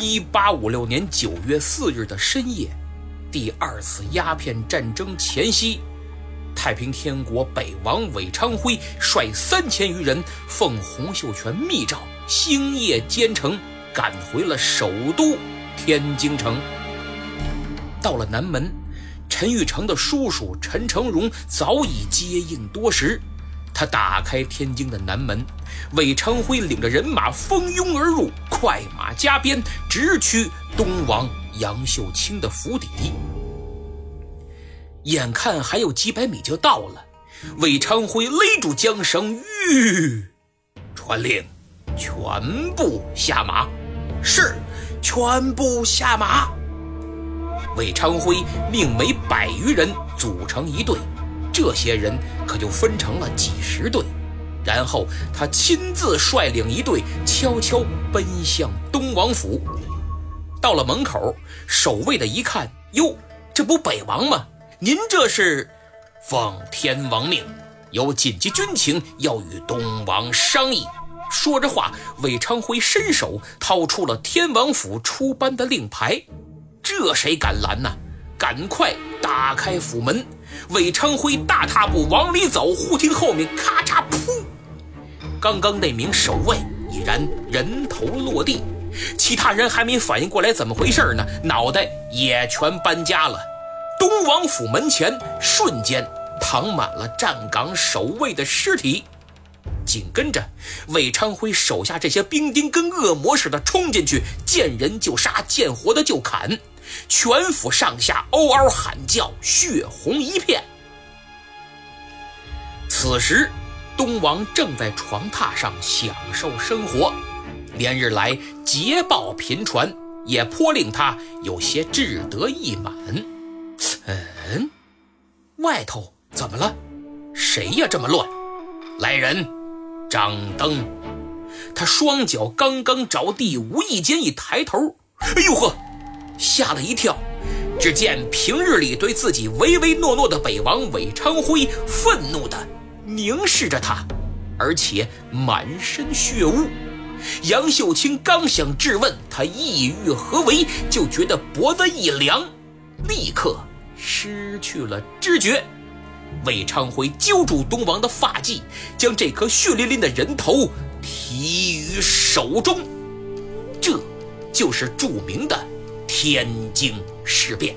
一八五六年九月四日的深夜，第二次鸦片战争前夕，太平天国北王韦昌辉率三千余人，奉洪秀全密诏，星夜兼程赶回了首都天津城。到了南门，陈玉成的叔叔陈成荣早已接应多时。他打开天津的南门，韦昌辉领着人马蜂拥而入，快马加鞭，直趋东王杨秀清的府邸。眼看还有几百米就到了，韦昌辉勒住缰绳，吁，传令，全部下马。是，全部下马。韦昌辉命每百余人组成一队。这些人可就分成了几十队，然后他亲自率领一队，悄悄奔向东王府。到了门口，守卫的一看，哟，这不北王吗？您这是奉天王命，有紧急军情要与东王商议。说着话，韦昌辉伸手掏出了天王府出班的令牌，这谁敢拦呢？赶快打开府门。韦昌辉大踏步往里走，忽听后面咔嚓噗，刚刚那名守卫已然人头落地，其他人还没反应过来怎么回事呢，脑袋也全搬家了。东王府门前瞬间躺满了站岗守卫的尸体，紧跟着魏昌辉手下这些兵丁跟恶魔似的冲进去，见人就杀，见活的就砍。全府上下嗷嗷喊叫，血红一片。此时，东王正在床榻上享受生活，连日来捷报频传，也颇令他有些志得意满。嗯，外头怎么了？谁呀？这么乱！来人，张灯！他双脚刚刚着地，无意间一抬头，哎呦呵！吓了一跳，只见平日里对自己唯唯诺诺的北王韦昌辉愤怒的凝视着他，而且满身血污。杨秀清刚想质问他意欲何为，就觉得脖子一凉，立刻失去了知觉。韦昌辉揪住东王的发髻，将这颗血淋淋的人头提于手中，这就是著名的。天津事变。